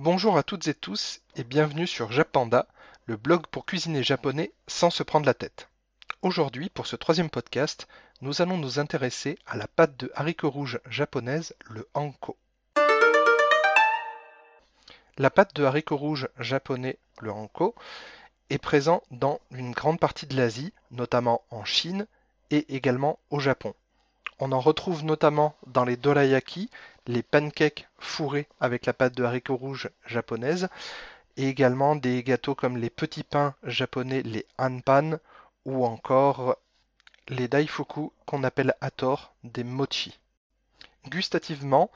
Bonjour à toutes et tous et bienvenue sur Japanda, le blog pour cuisiner japonais sans se prendre la tête. Aujourd'hui, pour ce troisième podcast, nous allons nous intéresser à la pâte de haricots rouges japonaise, le hanko. La pâte de haricots rouges japonais, le hanko, est présent dans une grande partie de l'Asie, notamment en Chine et également au Japon. On en retrouve notamment dans les dorayaki, les pancakes fourrés avec la pâte de haricots rouges japonaise, et également des gâteaux comme les petits pains japonais, les hanpan, ou encore les daifuku qu'on appelle à tort des mochi. Gustativement,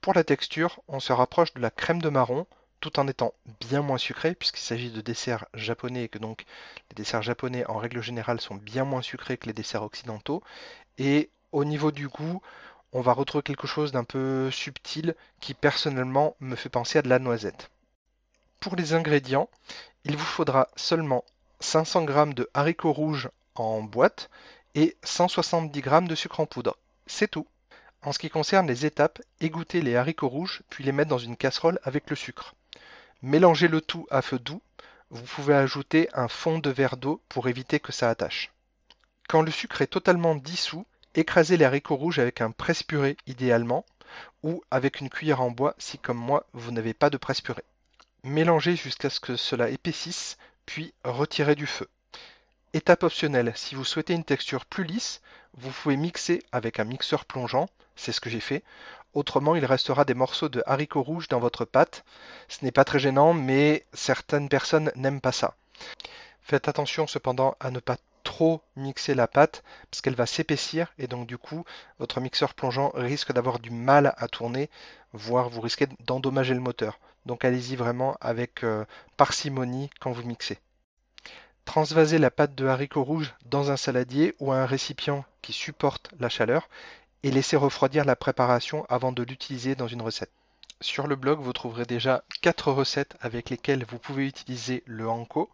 pour la texture, on se rapproche de la crème de marron, tout en étant bien moins sucré, puisqu'il s'agit de desserts japonais et que donc les desserts japonais en règle générale sont bien moins sucrés que les desserts occidentaux. Et au niveau du goût, on va retrouver quelque chose d'un peu subtil qui personnellement me fait penser à de la noisette. Pour les ingrédients, il vous faudra seulement 500 g de haricots rouges en boîte et 170 g de sucre en poudre. C'est tout. En ce qui concerne les étapes, égouttez les haricots rouges puis les mettre dans une casserole avec le sucre. Mélangez le tout à feu doux. Vous pouvez ajouter un fond de verre d'eau pour éviter que ça attache. Quand le sucre est totalement dissous, écrasez les haricots rouges avec un presse-purée idéalement, ou avec une cuillère en bois si comme moi vous n'avez pas de presse-purée. Mélangez jusqu'à ce que cela épaississe, puis retirez du feu. Étape optionnelle, si vous souhaitez une texture plus lisse, vous pouvez mixer avec un mixeur plongeant, c'est ce que j'ai fait. Autrement, il restera des morceaux de haricots rouges dans votre pâte. Ce n'est pas très gênant, mais certaines personnes n'aiment pas ça. Faites attention cependant à ne pas trop mixer la pâte parce qu'elle va s'épaissir et donc du coup votre mixeur plongeant risque d'avoir du mal à tourner, voire vous risquez d'endommager le moteur. Donc allez-y vraiment avec euh, parcimonie quand vous mixez. Transvasez la pâte de haricots rouges dans un saladier ou un récipient qui supporte la chaleur et laissez refroidir la préparation avant de l'utiliser dans une recette. Sur le blog, vous trouverez déjà 4 recettes avec lesquelles vous pouvez utiliser le hanko,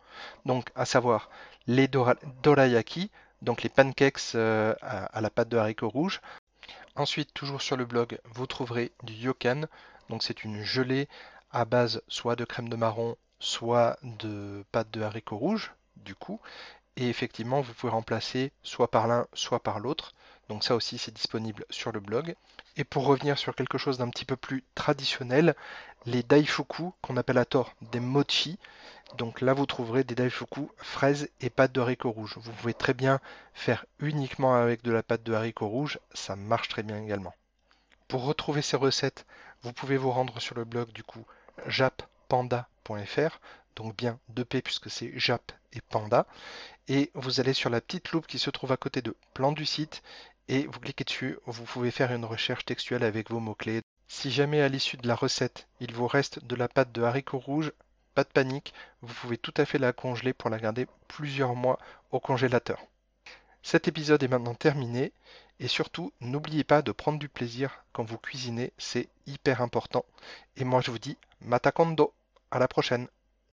donc à savoir les dorayaki, donc les pancakes euh, à, la pâte de haricots rouges. Ensuite, toujours sur le blog, vous trouverez du yokan, donc c'est une gelée à base soit de crème de marron, soit de pâte de haricots rouges, du coup. Et effectivement, vous pouvez remplacer soit par l'un, soit par l'autre. Donc ça aussi, c'est disponible sur le blog. Et pour revenir sur quelque chose d'un petit peu plus traditionnel, les daifuku, qu'on appelle à tort des mochi. Donc là, vous trouverez des daifuku fraises et pâte de haricots rouges. Vous pouvez très bien faire uniquement avec de la pâte de haricots rouges, ça marche très bien également. Pour retrouver ces recettes, vous pouvez vous rendre sur le blog du coup jappanda.fr, donc bien 2P puisque c'est Jap et Panda. Et vous allez sur la petite loupe qui se trouve à côté de plan du site et vous cliquez dessus, vous pouvez faire une recherche textuelle avec vos mots-clés. Si jamais à l'issue de la recette, il vous reste de la pâte de haricots rouges, pas de panique, vous pouvez tout à fait la congeler pour la garder plusieurs mois au congélateur. Cet épisode est maintenant terminé et surtout n'oubliez pas de prendre du plaisir quand vous cuisinez, c'est hyper important. Et moi je vous dis matakondo, à la prochaine